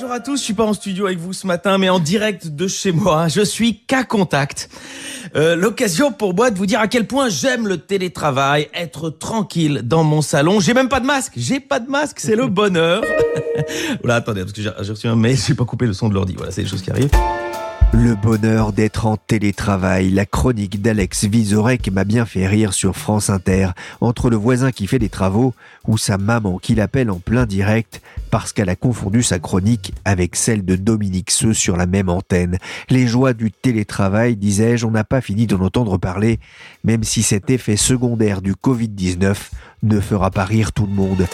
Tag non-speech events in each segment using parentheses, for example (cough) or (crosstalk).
Bonjour à tous, je suis pas en studio avec vous ce matin, mais en direct de chez moi. Je suis qu'à contact. Euh, L'occasion pour moi de vous dire à quel point j'aime le télétravail, être tranquille dans mon salon. J'ai même pas de masque, j'ai pas de masque, c'est le bonheur. (laughs) voilà, attendez, parce que j'ai reçu un mail, j'ai pas coupé le son de l'ordi. Voilà, c'est les choses qui arrivent. Le bonheur d'être en télétravail, la chronique d'Alex Vizorek m'a bien fait rire sur France Inter, entre le voisin qui fait des travaux ou sa maman qui l'appelle en plein direct parce qu'elle a confondu sa chronique avec celle de Dominique Seux sur la même antenne. Les joies du télétravail, disais-je, on n'a pas fini d'en entendre parler, même si cet effet secondaire du Covid-19 ne fera pas rire tout le monde.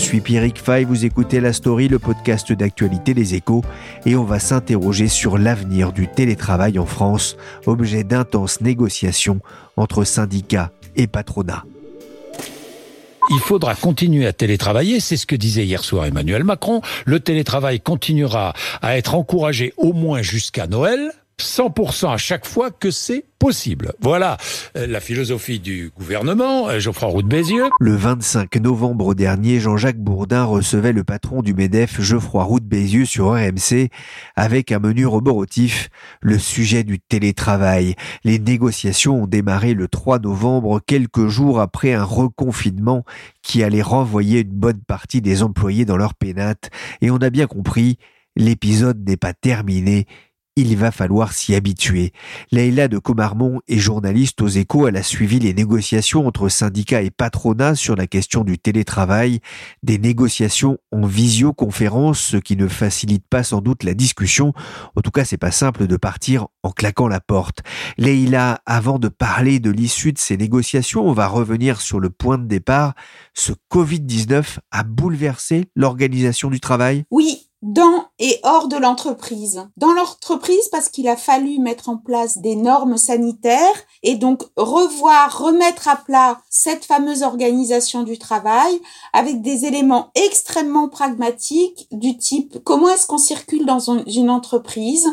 Suis Pierrick Fay, vous écoutez La Story, le podcast d'actualité des échos, et on va s'interroger sur l'avenir du télétravail en France, objet d'intenses négociations entre syndicats et patronat. Il faudra continuer à télétravailler, c'est ce que disait hier soir Emmanuel Macron. Le télétravail continuera à être encouragé au moins jusqu'à Noël, 100% à chaque fois que c'est possible. Voilà euh, la philosophie du gouvernement, euh, Geoffroy Roux de Bézieux. Le 25 novembre dernier, Jean-Jacques Bourdin recevait le patron du MEDEF, Geoffroy Roux de Bézieux, sur RMC, avec un menu roboratif, le sujet du télétravail. Les négociations ont démarré le 3 novembre, quelques jours après un reconfinement qui allait renvoyer une bonne partie des employés dans leur pénate. Et on a bien compris, l'épisode n'est pas terminé il va falloir s'y habituer. Leïla de Comarmont est journaliste aux échos. Elle a suivi les négociations entre syndicats et patronat sur la question du télétravail. Des négociations en visioconférence, ce qui ne facilite pas sans doute la discussion. En tout cas, c'est pas simple de partir en claquant la porte. Leïla, avant de parler de l'issue de ces négociations, on va revenir sur le point de départ. Ce Covid-19 a bouleversé l'organisation du travail? Oui, dans et hors de l'entreprise. Dans l'entreprise parce qu'il a fallu mettre en place des normes sanitaires et donc revoir, remettre à plat cette fameuse organisation du travail avec des éléments extrêmement pragmatiques du type comment est-ce qu'on circule dans une entreprise,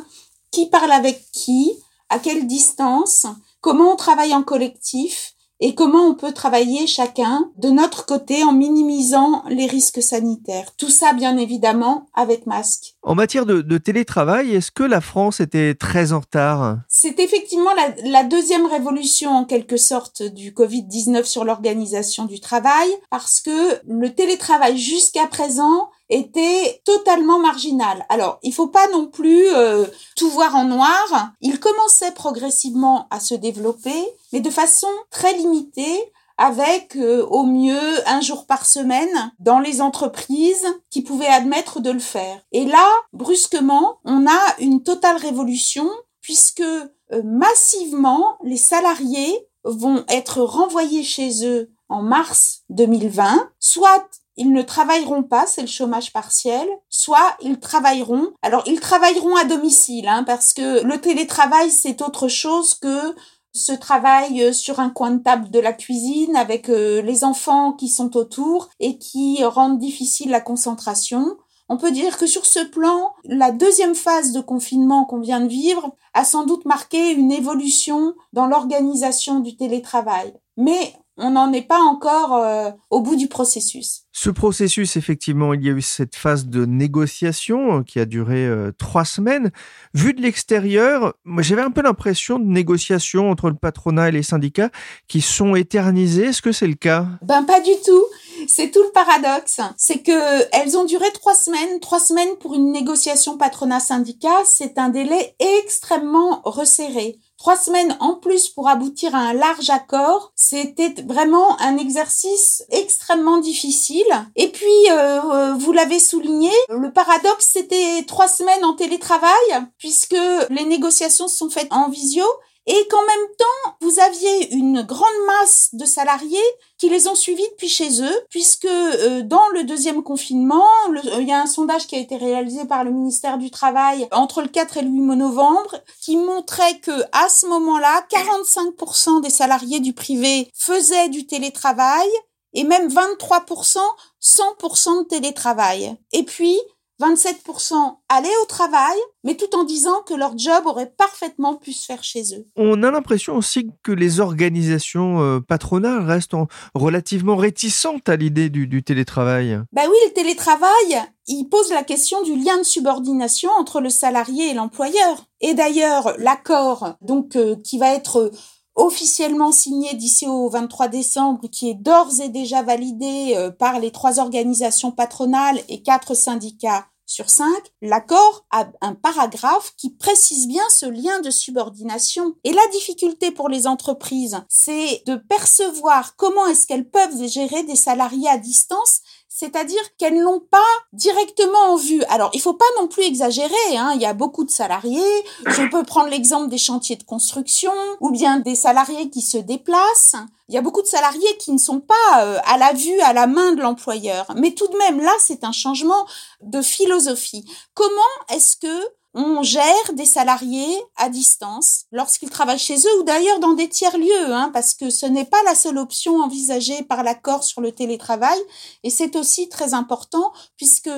qui parle avec qui, à quelle distance, comment on travaille en collectif, et comment on peut travailler chacun de notre côté en minimisant les risques sanitaires. Tout ça, bien évidemment, avec masque. En matière de, télétravail, est-ce que la France était très en retard? C'est effectivement la, la, deuxième révolution, en quelque sorte, du Covid-19 sur l'organisation du travail, parce que le télétravail jusqu'à présent était totalement marginal. Alors, il faut pas non plus euh, tout voir en noir. Il commençait progressivement à se développer, mais de façon très limitée, avec euh, au mieux un jour par semaine dans les entreprises qui pouvaient admettre de le faire. Et là, brusquement, on a une totale révolution puisque euh, massivement les salariés vont être renvoyés chez eux en mars 2020, soit ils ne travailleront pas, c'est le chômage partiel, soit ils travailleront. Alors ils travailleront à domicile, hein, parce que le télétravail c'est autre chose que ce travail sur un coin de table de la cuisine avec euh, les enfants qui sont autour et qui rendent difficile la concentration. On peut dire que sur ce plan, la deuxième phase de confinement qu'on vient de vivre a sans doute marqué une évolution dans l'organisation du télétravail. Mais on n'en est pas encore euh, au bout du processus. Ce processus, effectivement, il y a eu cette phase de négociation euh, qui a duré euh, trois semaines. Vu de l'extérieur, moi j'avais un peu l'impression de négociations entre le patronat et les syndicats qui sont éternisées. Est-ce que c'est le cas? Ben pas du tout. C'est tout le paradoxe. C'est que elles ont duré trois semaines. Trois semaines pour une négociation patronat-syndicat, c'est un délai extrêmement resserré trois semaines en plus pour aboutir à un large accord, c'était vraiment un exercice extrêmement difficile. Et puis, euh, vous l'avez souligné, le paradoxe, c'était trois semaines en télétravail, puisque les négociations sont faites en visio et qu'en même temps, vous aviez une grande masse de salariés qui les ont suivis depuis chez eux, puisque euh, dans le deuxième confinement, euh, il y a un sondage qui a été réalisé par le ministère du Travail entre le 4 et le 8 novembre, qui montrait que à ce moment-là, 45% des salariés du privé faisaient du télétravail et même 23% 100% de télétravail. Et puis, 27% allaient au travail, mais tout en disant que leur job aurait parfaitement pu se faire chez eux. On a l'impression aussi que les organisations euh, patronales restent relativement réticentes à l'idée du, télétravail. Ben oui, le télétravail, il pose la question du lien de subordination entre le salarié et l'employeur. Et d'ailleurs, l'accord donc euh, qui va être officiellement signé d'ici au 23 décembre, qui est d'ores et déjà validé euh, par les trois organisations patronales et quatre syndicats sur cinq, l'accord a un paragraphe qui précise bien ce lien de subordination. Et la difficulté pour les entreprises, c'est de percevoir comment est-ce qu'elles peuvent gérer des salariés à distance c'est-à-dire qu'elles n'ont pas directement en vue. Alors, il faut pas non plus exagérer. Hein. Il y a beaucoup de salariés. Je peux prendre l'exemple des chantiers de construction ou bien des salariés qui se déplacent. Il y a beaucoup de salariés qui ne sont pas euh, à la vue, à la main de l'employeur. Mais tout de même, là, c'est un changement de philosophie. Comment est-ce que on gère des salariés à distance lorsqu'ils travaillent chez eux ou d'ailleurs dans des tiers-lieux, hein, parce que ce n'est pas la seule option envisagée par l'accord sur le télétravail. Et c'est aussi très important puisque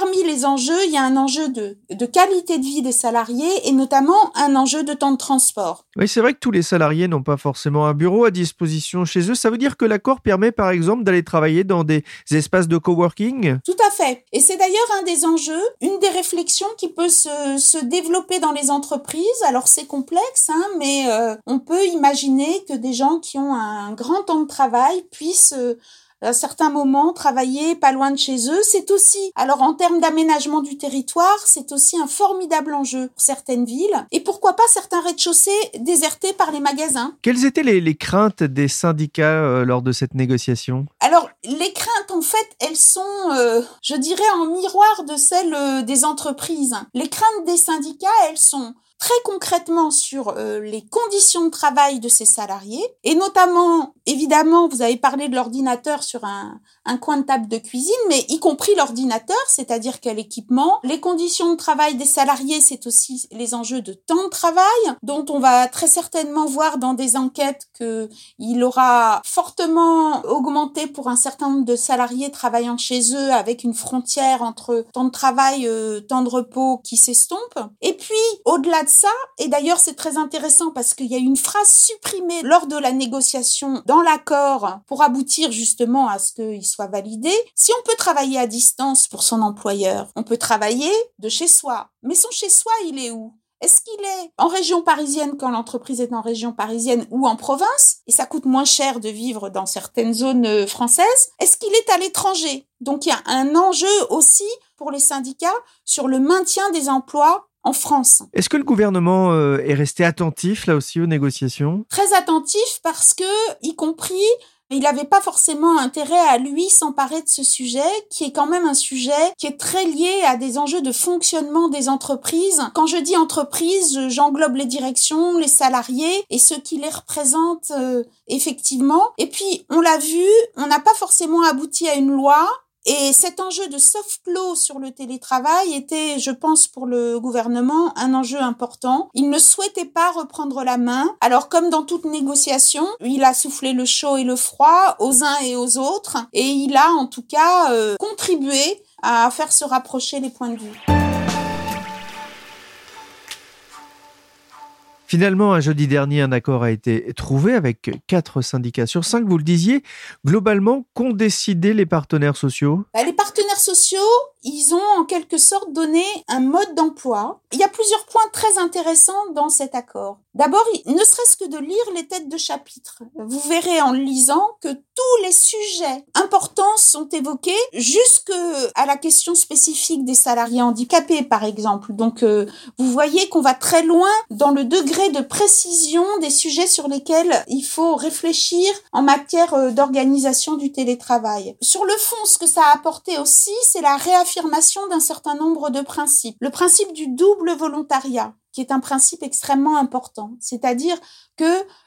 Parmi les enjeux, il y a un enjeu de, de qualité de vie des salariés et notamment un enjeu de temps de transport. Oui, c'est vrai que tous les salariés n'ont pas forcément un bureau à disposition chez eux. Ça veut dire que l'accord permet par exemple d'aller travailler dans des espaces de coworking? Tout à fait. Et c'est d'ailleurs un des enjeux, une des réflexions qui peut se, se développer dans les entreprises. Alors c'est complexe, hein, mais euh, on peut imaginer que des gens qui ont un grand temps de travail puissent... Euh, à certains moments, travailler pas loin de chez eux, c'est aussi, alors en termes d'aménagement du territoire, c'est aussi un formidable enjeu pour certaines villes. Et pourquoi pas certains rez-de-chaussée désertés par les magasins Quelles étaient les, craintes des syndicats euh, lors de cette négociation? Alors, les craintes, en fait, elles sont, euh, je dirais, en miroir de celles euh, des entreprises. Les craintes des syndicats, elles sont très concrètement sur euh, les conditions de travail de ces salariés. Et notamment évidemment vous avez parlé de l'ordinateur sur un, un coin de table de cuisine mais y compris l'ordinateur c'est-à-dire quel équipement. Les conditions de travail des salariés c'est aussi les enjeux de temps de travail dont on va très certainement voir dans des enquêtes que il aura fortement augmenté pour un certain nombre de salariés travaillant chez eux avec une frontière entre temps de travail euh, temps de repos qui s'estompe. Et puis au-delà de ça, et d'ailleurs c'est très intéressant parce qu'il y a une phrase supprimée lors de la négociation dans l'accord pour aboutir justement à ce qu'il soit validé. Si on peut travailler à distance pour son employeur, on peut travailler de chez soi. Mais son chez soi, il est où? Est-ce qu'il est en région parisienne quand l'entreprise est en région parisienne ou en province? Et ça coûte moins cher de vivre dans certaines zones euh, françaises Est-ce qu'il est à l'étranger? Donc il y a un enjeu aussi pour les syndicats sur le maintien des emplois en France. Est-ce que le gouvernement euh, est resté attentif là aussi aux négociations? Très attentif parce que, y compris, il n'avait pas forcément intérêt à lui s'emparer de ce sujet, qui est quand même un sujet qui est très lié à des enjeux de fonctionnement des entreprises. Quand je dis entreprise, j'englobe les directions, les salariés et ceux qui les représentent euh, effectivement. Et puis, on l'a vu, on n'a pas forcément abouti à une loi. Et cet enjeu de soft law sur le télétravail était, je pense, pour le gouvernement, un enjeu important. Il ne souhaitait pas reprendre la main. Alors, comme dans toute négociation, il a soufflé le chaud et le froid aux uns et aux autres. Et il a, en tout cas, euh, contribué à faire se rapprocher les points de vue. Finalement, un jeudi dernier, un accord a été trouvé avec quatre syndicats sur cinq. Vous le disiez, globalement, qu'ont décidé les partenaires sociaux? Bah, Les partenaires sociaux, ils ont en quelque sorte donné un mode d'emploi. Il y a plusieurs points très intéressants dans cet accord. D'abord, ne serait-ce que de lire les têtes de chapitre. Vous verrez en lisant que tous les sujets importants sont évoqués jusque à la question spécifique des salariés handicapés, par exemple. Donc, euh, vous voyez qu'on va très loin dans le degré de précision des sujets sur lesquels il faut réfléchir en matière euh, d'organisation du télétravail. Sur le fond, ce que ça a apporté aussi, c'est la réaffirmation d'un certain nombre de principes. Le principe du double volontariat qui est un principe extrêmement important. C'est-à-dire que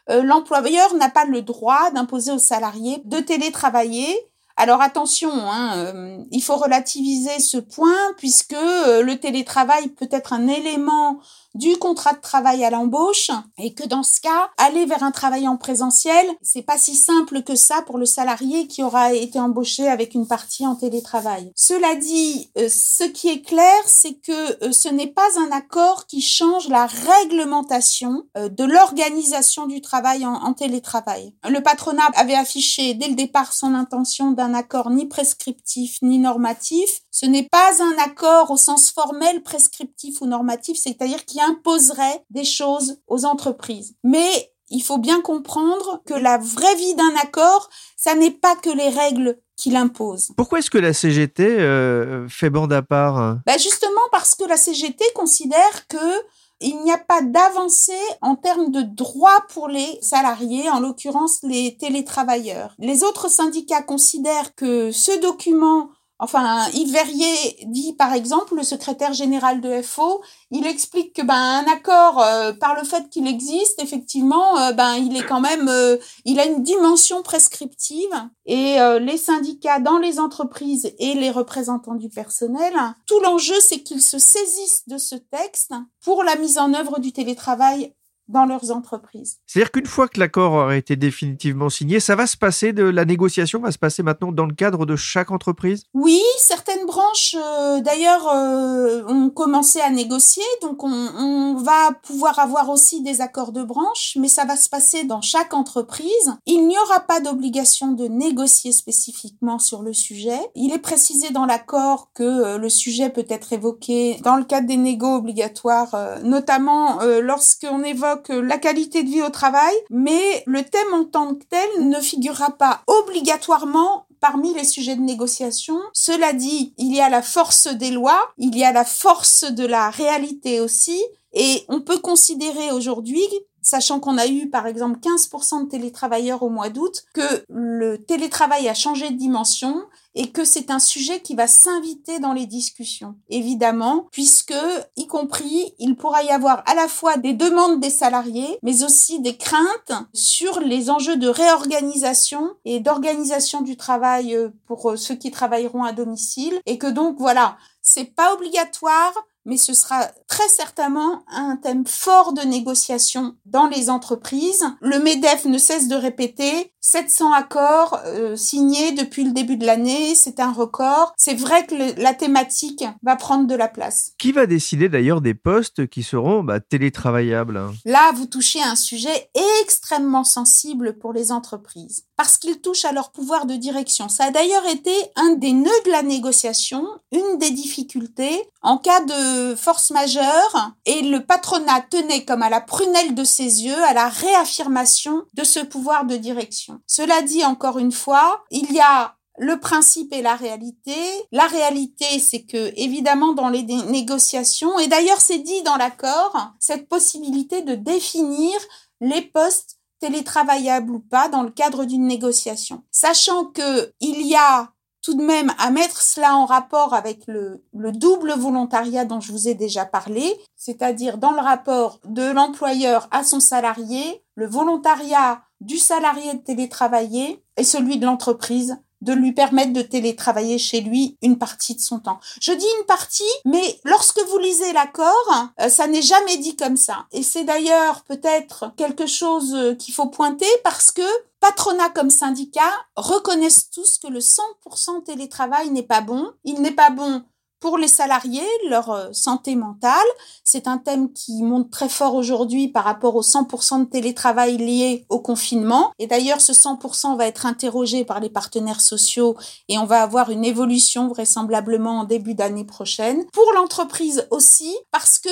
euh, l'employeur n'a pas le droit d'imposer aux salariés de télétravailler alors attention, hein, euh, il faut relativiser ce point puisque le télétravail peut être un élément du contrat de travail à l'embauche et que dans ce cas, aller vers un travail en présentiel, c'est pas si simple que ça pour le salarié qui aura été embauché avec une partie en télétravail. Cela dit, euh, ce qui est clair, c'est que euh, ce n'est pas un accord qui change la réglementation euh, de l'organisation du travail en, en télétravail. Le patronat avait affiché dès le départ son intention d'un accord ni prescriptif ni normatif. Ce n'est pas un accord au sens formel prescriptif ou normatif, c'est-à-dire qui imposerait des choses aux entreprises. Mais il faut bien comprendre que la vraie vie d'un accord, ça n'est pas que les règles qu'il impose. Pourquoi est-ce que la CGT euh, fait bande à part ben Justement parce que la CGT considère que il n'y a pas d'avancée en termes de droits pour les salariés, en l'occurrence les télétravailleurs. Les autres syndicats considèrent que ce document Enfin, Yves Verrier dit par exemple, le secrétaire général de FO, il explique que ben un accord euh, par le fait qu'il existe, effectivement, euh, ben il est quand même, euh, il a une dimension prescriptive et les syndicats dans les entreprises et les représentants du personnel, tout l'enjeu c'est qu'ils se saisissent de ce texte pour la mise en œuvre du télétravail dans leurs entreprises. C'est-à-dire qu'une fois que l'accord aura été définitivement signé, ça va se passer de la négociation va se passer maintenant dans le cadre de chaque entreprise? Oui, certaines branches euh, d'ailleurs euh, ont commencé à négocier, donc on, on, va pouvoir avoir aussi des accords de branche, mais ça va se passer dans chaque entreprise. Il n'y aura pas d'obligation de négocier spécifiquement sur le sujet. Il est précisé dans l'accord que euh, le sujet peut être évoqué dans le cadre des négos obligatoires, notamment lorsqu'on évoque la qualité de vie au travail, mais le thème en tant que tel ne figurera pas obligatoirement parmi les sujets de négociation. Cela dit, il y a la force des lois, il y a la force de la réalité aussi, et on peut considérer aujourd'hui sachant qu'on a eu par exemple 15% de télétravailleurs au mois d'août, que le télétravail a changé de dimension et que c'est un sujet qui va s'inviter dans les discussions, évidemment, puisque, y compris, il pourra y avoir à la fois des demandes des salariés, mais aussi des craintes sur les enjeux de réorganisation et d'organisation du travail euh, pour euh, ceux qui travailleront à domicile, et que donc, voilà, c'est pas obligatoire, mais ce sera très certainement un thème fort de négociation dans les entreprises. Le MEDEF ne cesse de répéter 700 accords euh, signés depuis le début de l'année, c'est un record. C'est vrai que la thématique va prendre de la place. Qui va décider d'ailleurs des postes qui seront bah, télétravaillables? Là, vous touchez à un sujet extrêmement sensible pour les entreprises, parce qu'il touche à leur pouvoir de direction. Ça a d'ailleurs été un des nœuds de la négociation, une des difficultés en cas de force majeure, et le patronat tenait comme à la prunelle de ses yeux à la réaffirmation de ce pouvoir de direction. Cela dit, encore une fois, il y a le principe et la réalité. La réalité, c'est que, évidemment, dans les négociations, et d'ailleurs c'est dit dans l'accord, cette possibilité de définir les postes télétravaillables ou pas dans le cadre d'une négociation. Sachant que il y a tout de même à mettre cela en rapport avec le, le double volontariat dont je vous ai déjà parlé, c'est-à-dire dans le rapport de l'employeur à son salarié, le volontariat du salarié de télétravailler et celui de l'entreprise de lui permettre de télétravailler chez lui une partie de son temps. Je dis une partie, mais lorsque vous lisez l'accord, euh, ça n'est jamais dit comme ça. Et c'est d'ailleurs peut-être quelque chose euh, qu'il faut pointer parce que patronat comme syndicat reconnaissent tous que le 100% télétravail n'est pas bon. Il n'est pas bon pour les salariés, leur euh, santé mentale. C'est un thème qui monte très fort aujourd'hui par rapport au 100% de télétravail lié au confinement. Et d'ailleurs, ce 100% va être interrogé par les partenaires sociaux et on va avoir une évolution vraisemblablement en début d'année prochaine. Pour l'entreprise aussi, parce que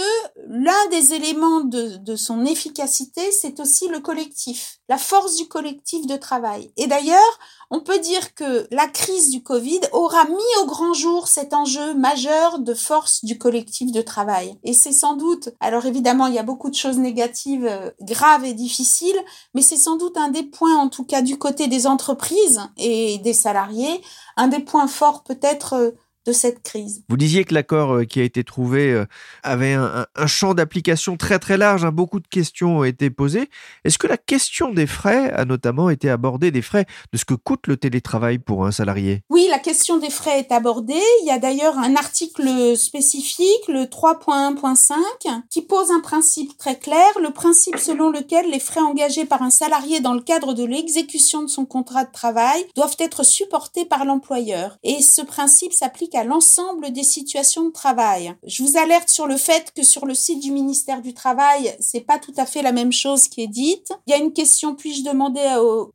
l'un des éléments de, de son efficacité, c'est aussi le collectif, la force du collectif de travail. Et d'ailleurs, on peut dire que la crise du Covid aura mis au grand jour cet enjeu majeur de force du collectif de travail. Et c'est sans doute, alors évidemment, il y a beaucoup de choses négatives, euh, graves et difficiles, mais c'est sans doute un des points, en tout cas du côté des entreprises et des salariés, un des points forts peut-être euh, de cette crise. Vous disiez que l'accord euh, qui a été trouvé euh, avait un, champ d'application très très large, hein. beaucoup de questions ont été posées. Est-ce que la question des frais a notamment été abordée, des frais de ce que coûte le télétravail pour un salarié? Oui, la question des frais est abordée. Il y a d'ailleurs un article spécifique, le 3.1.5, qui pose un principe très clair, le principe selon lequel les frais engagés par un salarié dans le cadre de l'exécution de son contrat de travail doivent être supportés par l'employeur. Et ce principe s'applique à l'ensemble des situations de travail. Je vous alerte sur le fait que sur le site du ministère du Travail, c'est pas tout à fait la même chose qui est dite. Il y a une question, puis-je demander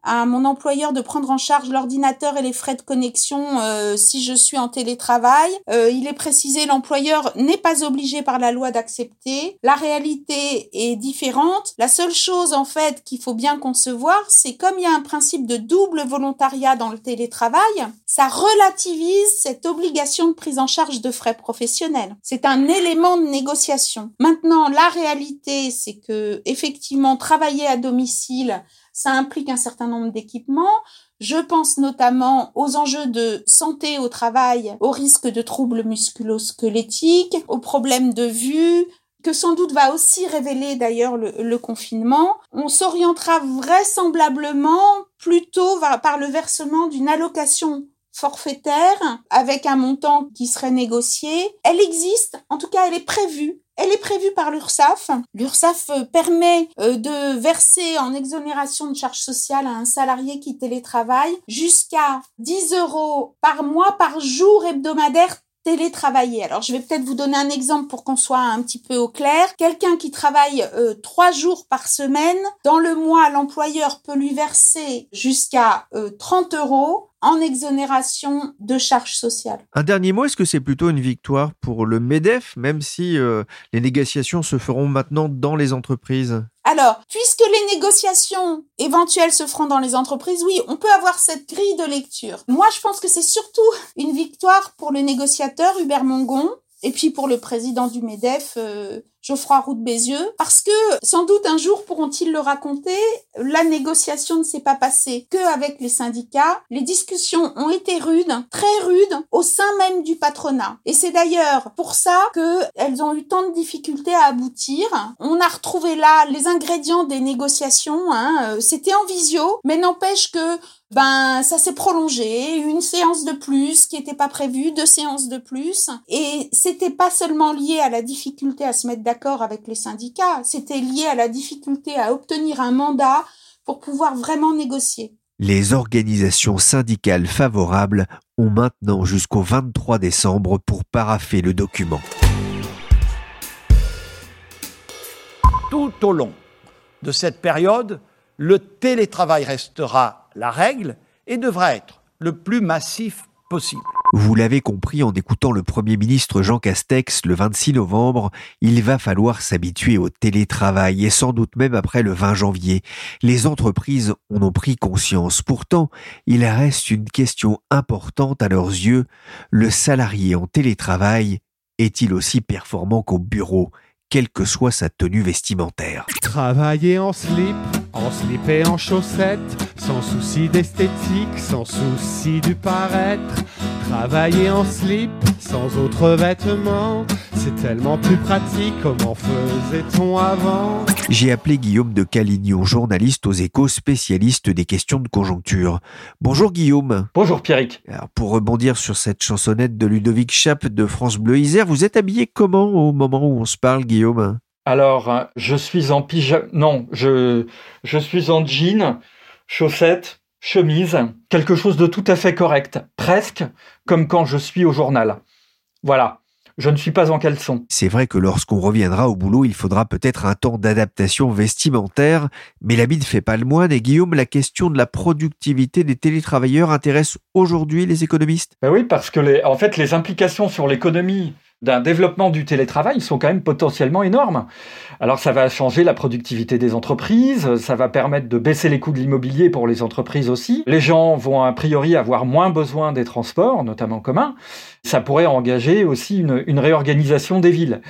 à, mon employeur de prendre en charge l'ordinateur et les frais de connexion euh, si je suis en télétravail? Euh, Il est précisé, l'employeur n'est pas obligé par la loi d'accepter. La réalité est différente. La seule chose, en fait, qu'il faut bien concevoir, c'est comme il y a un principe de double volontariat dans le télétravail, ça relativise cette obligation de prise en charge de frais professionnels. C'est un élément de négociation. Maintenant, la réalité, c'est que effectivement, travailler à domicile, ça implique un certain nombre d'équipements. Je pense notamment aux enjeux de santé au travail, aux risques de troubles musculo-squelettiques, aux problèmes de vue, que sans doute va aussi révéler d'ailleurs le, le, confinement. On s'orientera vraisemblablement plutôt par le versement d'une allocation forfaitaire avec un montant qui serait négocié. Elle existe, en tout cas elle est prévue. Elle est prévue par l'URSSAF. L'URSSAF euh, permet euh, de verser en exonération de charges sociales à un salarié qui télétravaille jusqu'à 10 euros par mois, par jour hebdomadaire télétravailler. Alors je vais peut-être vous donner un exemple pour qu'on soit un petit peu au clair. Quelqu'un qui travaille euh, trois jours par semaine, dans le mois, l'employeur peut lui verser jusqu'à 30 euros en exonération de charges sociales. Un dernier mot, est-ce que c'est plutôt une victoire pour le MEDEF, même si euh, les négociations se feront maintenant dans les entreprises? Alors, puisque les négociations éventuelles se feront dans les entreprises, oui, on peut avoir cette grille de lecture. Moi, je pense que c'est surtout une victoire pour le négociateur Hubert Mongon, et puis pour le président du MEDEF, euh, Geoffroy Roux de Bézieux, parce que sans doute un jour pourront-ils le raconter, la négociation ne s'est pas passée que avec les syndicats. Les discussions ont été rudes, très rudes, au sein même du patronat. Et c'est d'ailleurs pour ça qu'elles ont eu tant de difficultés à aboutir. On a retrouvé là les ingrédients des négociations. Hein. Euh, c'était en visio, mais n'empêche que ben ça s'est prolongé, une séance de plus qui n'était pas prévue, deux séances de plus, et c'était pas seulement lié à la difficulté à se mettre d'accord avec les syndicats, c'était lié à la difficulté à obtenir un mandat pour pouvoir vraiment négocier. Les organisations syndicales favorables ont maintenant jusqu'au 23 décembre pour paraffer le document. Tout au long de cette période, le télétravail restera la règle et devra être le plus massif possible. Vous l'avez compris en écoutant le Premier ministre Jean Castex le 26 novembre, il va falloir s'habituer au télétravail et sans doute même après le 20 janvier. Les entreprises en ont pris conscience. Pourtant, il reste une question importante à leurs yeux. Le salarié en télétravail est-il aussi performant qu'au bureau, quelle que soit sa tenue vestimentaire Travailler en slip en slip et en chaussettes, sans souci d'esthétique, sans souci du paraître. Travailler en slip, sans autres vêtements, c'est tellement plus pratique, comment faisait-on avant? J'ai appelé Guillaume de Calignon, journaliste aux échos, spécialiste des questions de conjoncture. Bonjour Guillaume. Bonjour Pierrick. Alors, pour rebondir sur cette chansonnette de Ludovic Chape de France Bleu Isère, vous êtes habillé comment au moment où on se parle Guillaume? Alors, je suis en pyjama. Non, je, je suis en jean, chaussettes, chemise, quelque chose de tout à fait correct, presque comme quand je suis au journal. Voilà. Je ne suis pas en caleçon. C'est vrai que lorsqu'on reviendra au boulot, il faudra peut-être un temps d'adaptation vestimentaire, mais l'habit ne fait pas le moine. Et Guillaume, la question de la productivité des télétravailleurs intéresse aujourd'hui les économistes? Ben Oui, parce que les, en fait, les implications sur l'économie d'un développement du télétravail sont quand même potentiellement énormes. Alors ça va changer la productivité des entreprises, ça va permettre de baisser les coûts de l'immobilier pour les entreprises aussi. Les gens vont a priori avoir moins besoin des transports, notamment communs. Ça pourrait engager aussi une, réorganisation des villes.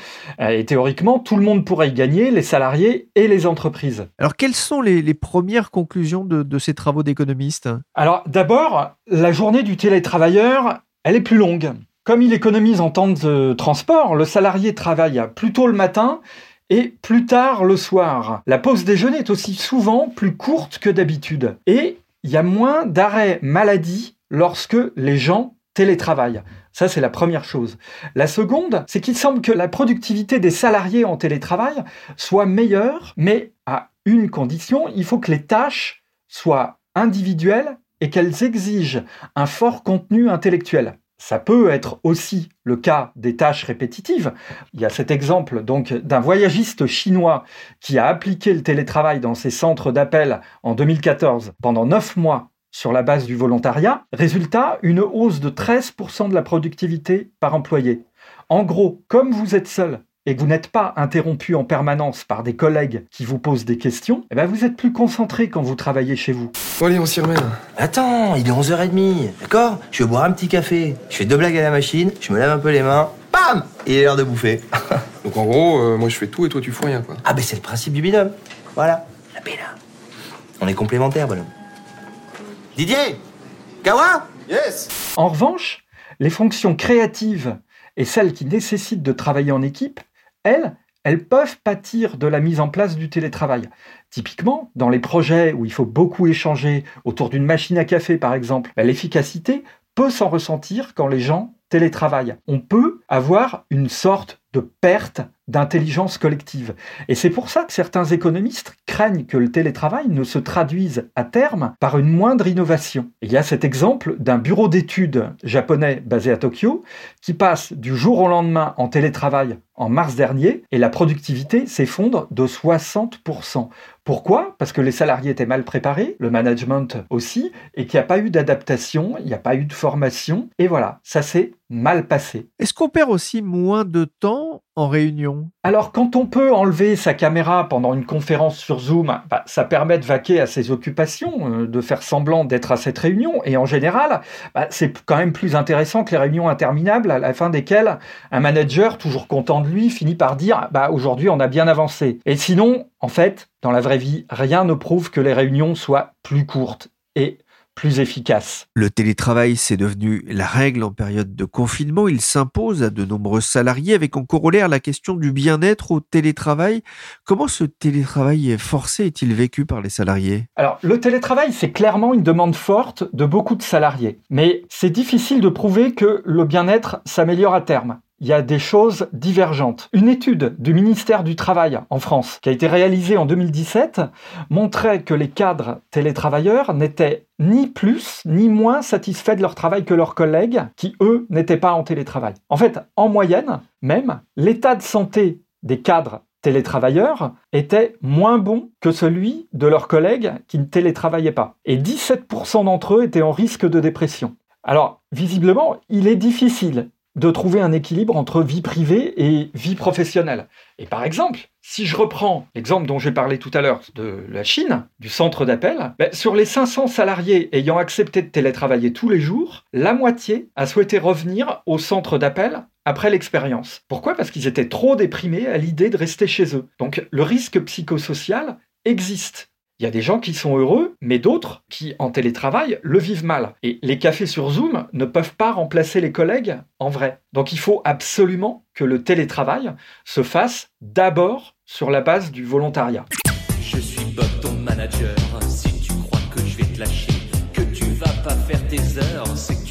Euh, et théoriquement, tout le monde pourrait y gagner, les salariés et les entreprises. Alors quelles sont les, premières conclusions de, de ces travaux d'économistes? Alors d'abord, la journée du télétravailleur, elle est plus longue. Comme il économise en temps de transport, le salarié travaille plus tôt le matin et plus tard le soir. La pause déjeuner est aussi souvent plus courte que d'habitude. Et il y a moins d'arrêts maladie lorsque les gens télétravaillent. Ça, c'est la première chose. La seconde, c'est qu'il semble que la productivité des salariés en télétravail soit meilleure, mais à une condition, il faut que les tâches soient individuelles et qu'elles exigent un fort contenu intellectuel. Ça peut être aussi le cas des tâches répétitives. Il y a cet exemple donc d'un voyagiste chinois qui a appliqué le télétravail dans ses centres d'appel en 2014 pendant neuf mois sur la base du volontariat. Résultat, une hausse de 13% de la productivité par employé. En gros, comme vous êtes seul et que vous n'êtes pas interrompu en permanence par des collègues qui vous posent des questions, eh ben vous êtes plus concentré quand vous travaillez chez vous. Bon allez, on s'y remet. Attends, il est 11h30, d'accord? Je vais boire un petit café, je fais deux blagues à la machine, je me lave un peu les mains, bam Il est l'heure de bouffer. (laughs) Donc en gros, euh, moi je fais tout et toi tu fous rien quoi. Ah ben c'est le principe du binôme. Voilà, la bella. On est complémentaires, bonhomme. Didier Kawa Yes En revanche, les fonctions créatives et celles qui nécessitent de travailler en équipe elles, elles peuvent pâtir de la mise en place du télétravail. Typiquement, dans les projets où il faut beaucoup échanger autour d'une machine à café, par exemple, ben, l'efficacité peut s'en ressentir quand les gens télétravaillent. On peut avoir une sorte de perte d'intelligence collective. Et c'est pour ça que certains économistes craignent que le télétravail ne se traduise à terme par une moindre innovation. il y a cet exemple d'un bureau d'études japonais basé à Tokyo qui passe du jour au lendemain en télétravail en mars dernier et la productivité s'effondre de 60%. Pourquoi? Parce que les salariés étaient mal préparés, le management aussi, et qu'il n'y a pas eu d'adaptation, il n'y a pas eu de formation, et voilà, ça s'est mal passé. Est-ce qu'on perd aussi moins de temps en réunion? Alors quand on peut enlever sa caméra pendant une conférence sur Zoom, bah, ça permet de vaquer à ses occupations, euh, de faire semblant d'être à cette réunion, et en général, bah, c'est quand même plus intéressant que les réunions interminables à la fin desquelles un manager, toujours content de lui, finit par dire bah, aujourd'hui on a bien avancé. Et sinon, en fait, dans la vraie vie, rien ne prouve que les réunions soient plus courtes. Et plus efficace. Le télétravail, c'est devenu la règle en période de confinement. Il s'impose à de nombreux salariés avec en corollaire la question du bien-être au télétravail. Comment ce télétravail forcé est-il vécu par les salariés? Alors, le télétravail, c'est clairement une demande forte de beaucoup de salariés. Mais c'est difficile de prouver que le bien-être s'améliore à terme il y a des choses divergentes. Une étude du ministère du Travail en France, qui a été réalisée en 2017, montrait que les cadres télétravailleurs n'étaient ni plus ni moins satisfaits de leur travail que leurs collègues, qui eux n'étaient pas en télétravail. En fait, en moyenne, même, l'état de santé des cadres télétravailleurs était moins bon que celui de leurs collègues qui ne télétravaillaient pas. Et 17% d'entre eux étaient en risque de dépression. Alors, visiblement, il est difficile de trouver un équilibre entre vie privée et vie professionnelle. Et par exemple, si je reprends l'exemple dont j'ai parlé tout à l'heure de la Chine, du centre d'appel, ben, sur les 500 salariés ayant accepté de télétravailler tous les jours, la moitié a souhaité revenir au centre d'appel après l'expérience. Pourquoi? Parce qu'ils étaient trop déprimés à l'idée de rester chez eux. Donc le risque psychosocial existe. Il y a des gens qui sont heureux, mais d'autres qui, en télétravail, le vivent mal. Et les cafés sur Zoom ne peuvent pas remplacer les collègues en vrai. Donc il faut absolument que le télétravail se fasse d'abord sur la base du volontariat. Je suis Bob, ton manager. Si tu crois que je vais te lâcher, que tu vas pas faire tes heures, c'est que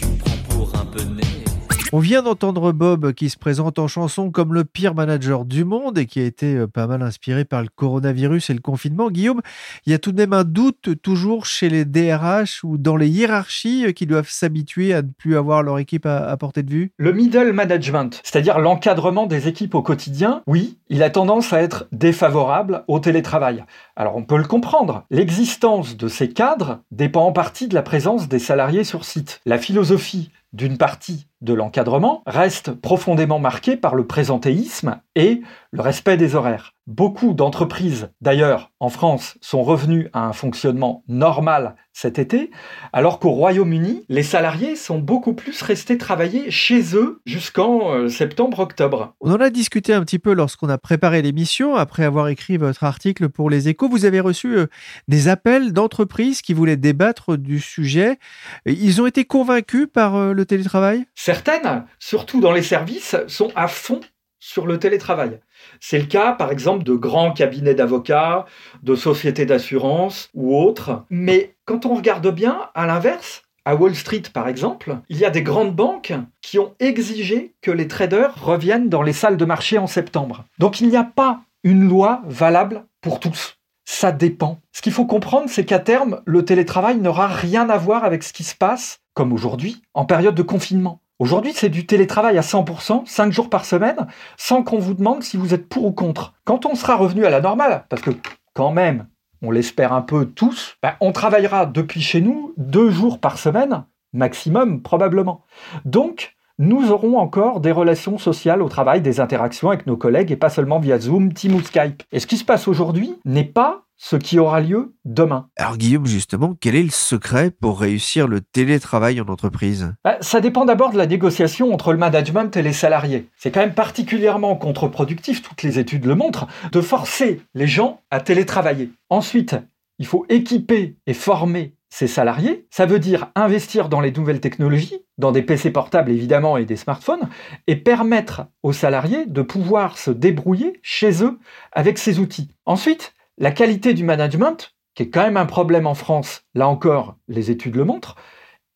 on vient d'entendre Bob qui se présente en chanson comme le pire manager du monde et qui a été euh, pas mal inspiré par le coronavirus et le confinement. Guillaume, il y a tout de même un doute toujours chez les DRH ou dans les hiérarchies euh, qui doivent s'habituer à ne plus avoir leur équipe à, portée de vue? Le middle management, c'est-à-dire l'encadrement des équipes au quotidien, oui, il a tendance à être défavorable au télétravail. Alors on peut le comprendre. L'existence de ces cadres dépend en partie de la présence des salariés sur site. La philosophie d'une partie de l'encadrement reste profondément marqué par le présentéisme et le respect des horaires. Beaucoup d'entreprises, d'ailleurs, en France, sont revenues à un fonctionnement normal cet été, alors qu'au Royaume-Uni, les salariés sont beaucoup plus restés travailler chez eux jusqu'en euh, septembre-octobre. On en a discuté un petit peu lorsqu'on a préparé l'émission. Après avoir écrit votre article pour les échos, vous avez reçu euh, des appels d'entreprises qui voulaient débattre du sujet. Ils ont été convaincus par euh, le télétravail? Certaines, surtout dans les services, sont à fond sur le télétravail. C'est le cas, par exemple, de grands cabinets d'avocats, de sociétés d'assurance ou autres. Mais quand on regarde bien, à l'inverse, à Wall Street, par exemple, il y a des grandes banques qui ont exigé que les traders reviennent dans les salles de marché en septembre. Donc il n'y a pas une loi valable pour tous. Ça dépend. Ce qu'il faut comprendre, c'est qu'à terme, le télétravail n'aura rien à voir avec ce qui se passe, comme aujourd'hui, en période de confinement. Aujourd'hui, c'est du télétravail à 100%, 5 jours par semaine, sans qu'on vous demande si vous êtes pour ou contre. Quand on sera revenu à la normale, parce que quand même, on l'espère un peu tous, ben, on travaillera depuis chez nous deux jours par semaine, maximum probablement. Donc, nous aurons encore des relations sociales au travail, des interactions avec nos collègues et pas seulement via Zoom, Team ou Skype. Et ce qui se passe aujourd'hui n'est pas ce qui aura lieu demain. Alors Guillaume, justement, quel est le secret pour réussir le télétravail en entreprise? Bah, Ça dépend d'abord de la négociation entre le management et les salariés. C'est quand même particulièrement contre-productif, toutes les études le montrent, de forcer les gens à télétravailler. Ensuite, il faut équiper et former ces salariés. Ça veut dire investir dans les nouvelles technologies, dans des PC portables évidemment et des smartphones, et permettre aux salariés de pouvoir se débrouiller chez eux avec ces outils. Ensuite, la qualité du management, qui est quand même un problème en France, là encore, les études le montrent,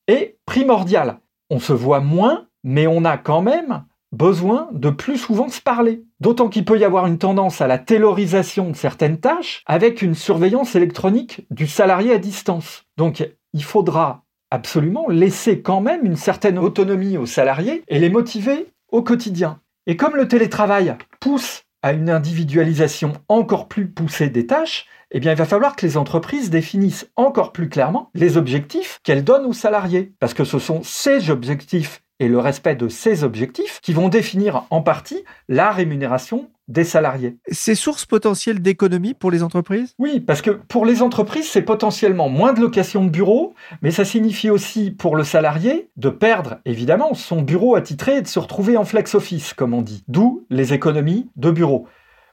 est primordiale. On se voit moins, mais on a quand même besoin de plus souvent se parler. D'autant qu'il peut y avoir une tendance à la taylorisation de certaines tâches avec une surveillance électronique du salarié à distance. Donc il faudra absolument laisser quand même une certaine autonomie aux salariés et les motiver au quotidien. Et comme le télétravail pousse à une individualisation encore plus poussée des tâches, eh il va falloir que les entreprises définissent encore plus clairement les objectifs qu'elles donnent aux salariés. Parce que ce sont ces objectifs et le respect de ces objectifs qui vont définir en partie la rémunération des salariés. Ces sources potentielles d'économie pour les entreprises? Oui, parce que pour les entreprises, c'est potentiellement moins de location de bureau, mais ça signifie aussi pour le salarié de perdre évidemment son bureau attitré et de se retrouver en flex office, comme on dit, d'où les économies de bureau.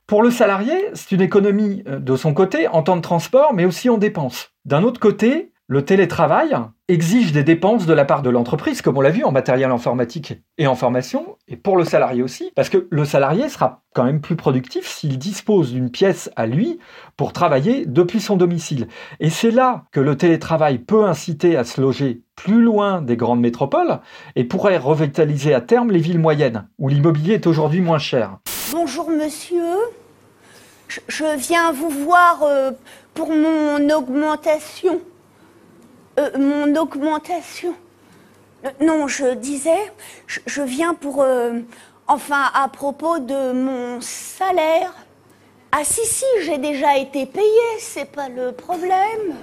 Pour le salarié, c'est une économie euh, de son côté en temps de transport, mais aussi en dépenses. D'un autre côté, le télétravail exige des dépenses de la part de l'entreprise, comme on l'a vu en matériel informatique et en formation, et pour le salarié aussi, parce que le salarié sera quand même plus productif s'il dispose d'une pièce à lui pour travailler depuis son domicile. Et c'est là que le télétravail peut inciter à se loger plus loin des grandes métropoles et pourrait revitaliser à terme les villes moyennes, où l'immobilier est aujourd'hui moins cher. Bonjour monsieur, je, viens vous voir euh, pour mon augmentation. Euh, mon augmentation. Euh, non, je disais, je, viens pour... Euh, enfin, à propos de mon salaire. Ah si, si, j'ai déjà été payé, c'est pas le problème.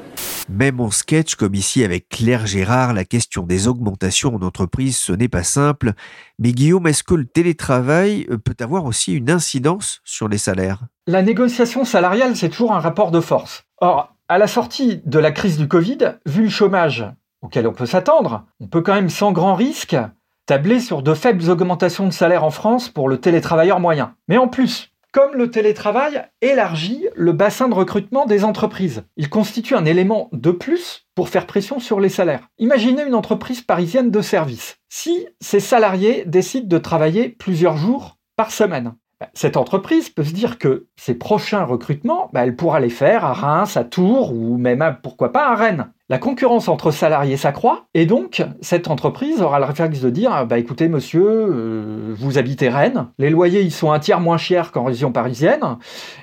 Même en sketch, comme ici avec Claire Gérard, la question des augmentations en entreprise, ce n'est pas simple. Mais Guillaume, est-ce que le télétravail peut avoir aussi une incidence sur les salaires? La négociation salariale, c'est toujours un rapport de force. Or, à la sortie de la crise du Covid, vu le chômage auquel on peut s'attendre, on peut quand même sans grand risque tabler sur de faibles augmentations de salaire en France pour le télétravailleur moyen. Mais en plus, comme le télétravail élargit le bassin de recrutement des entreprises, il constitue un élément de plus pour faire pression sur les salaires. Imaginez une entreprise parisienne de service. Si ses salariés décident de travailler plusieurs jours par semaine, cette entreprise peut se dire que ses prochains recrutements, bah, elle pourra les faire à Reims, à Tours ou même, pourquoi pas, à Rennes. La concurrence entre salariés s'accroît et donc cette entreprise aura le réflexe de dire bah écoutez monsieur, euh, vous habitez Rennes, les loyers ils sont un tiers moins chers qu'en région parisienne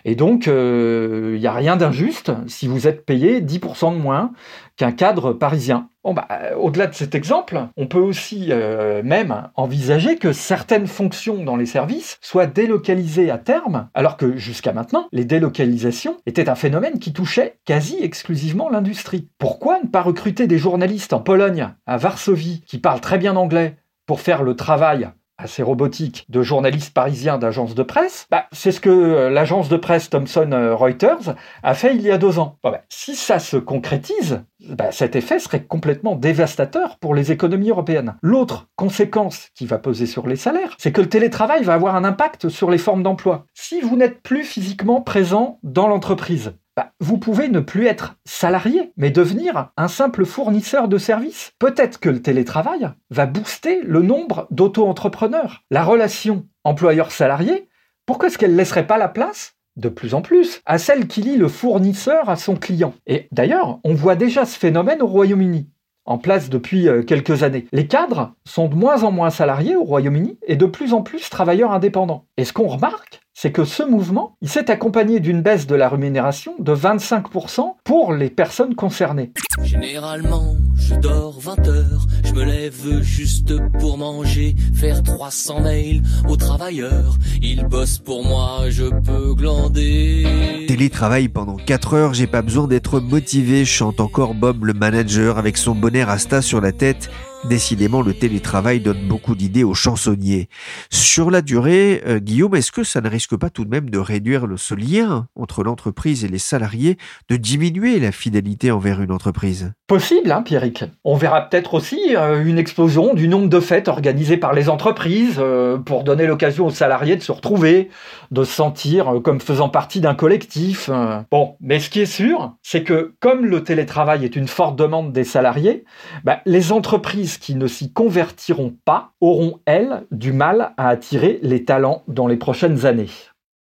et donc il euh, n'y a rien d'injuste si vous êtes payé 10% de moins qu'un cadre parisien. Bah, euh, au-delà de cet exemple, on peut aussi euh, même envisager que certaines fonctions dans les services soient délocalisées à terme, alors que jusqu'à maintenant, les délocalisations étaient un phénomène qui touchait quasi exclusivement l'industrie. Pourquoi ne pas recruter des journalistes en Pologne, à Varsovie, qui parlent très bien anglais, pour faire le travail assez robotique de journalistes parisiens d'agences de presse, bah, c'est ce que euh, l'agence de presse Thomson euh, Reuters a fait il y a deux ans. Bah, si ça se concrétise, bah, cet effet serait complètement dévastateur pour les économies européennes. L'autre conséquence qui va peser sur les salaires, c'est que le télétravail va avoir un impact sur les formes d'emploi. Si vous n'êtes plus physiquement présent dans l'entreprise, bah, vous pouvez ne plus être salarié, mais devenir un simple fournisseur de services. Peut-être que le télétravail va booster le nombre d'auto-entrepreneurs. La relation employeur-salarié, pourquoi est-ce qu'elle ne laisserait pas la place de plus en plus à celle qui lie le fournisseur à son client? Et d'ailleurs, on voit déjà ce phénomène au Royaume-Uni en place depuis euh, quelques années. Les cadres sont de moins en moins salariés au Royaume-Uni et de plus en plus travailleurs indépendants. Et ce qu'on remarque, c'est que ce mouvement, il s'est accompagné d'une baisse de la rémunération de 25% pour les personnes concernées. Généralement, je dors 20 heures, je me lève juste pour manger, faire 300 mails aux travailleurs. Ils bossent pour moi, je peux glander. Télétravail pendant 4 heures, j'ai pas besoin d'être motivé, chante encore Bob le manager avec son bonnet Rasta sur la tête Décidément, le télétravail donne beaucoup d'idées aux chansonniers. Sur la durée, euh, Guillaume, est-ce que ça ne risque pas tout de même de réduire le, ce lien entre l'entreprise et les salariés, de diminuer la fidélité envers une entreprise? Possible, hein, Pierrick. On verra peut-être aussi euh, une explosion du nombre de fêtes organisées par les entreprises euh, pour donner l'occasion aux salariés de se retrouver, de se sentir comme faisant partie d'un collectif. Bon, mais ce qui est sûr, c'est que comme le télétravail est une forte demande des salariés, bah, les entreprises qui ne s'y convertiront pas auront, elles, du mal à attirer les talents dans les prochaines années.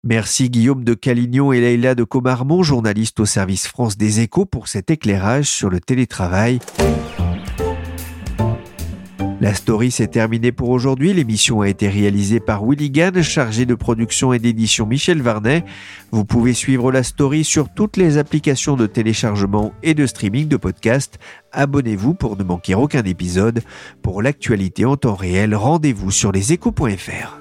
Merci Guillaume de Calignon et Leïla de Comarmont, journaliste au service France des Échos, pour cet éclairage sur le télétravail. La story s'est terminée pour aujourd'hui. L'émission a été réalisée par Willy Gann, chargé de production et d'édition Michel Varnet. Vous pouvez suivre la story sur toutes les applications de téléchargement et de streaming de podcasts. Abonnez-vous pour ne manquer aucun épisode. Pour l'actualité en temps réel, rendez-vous sur leséchos.fr.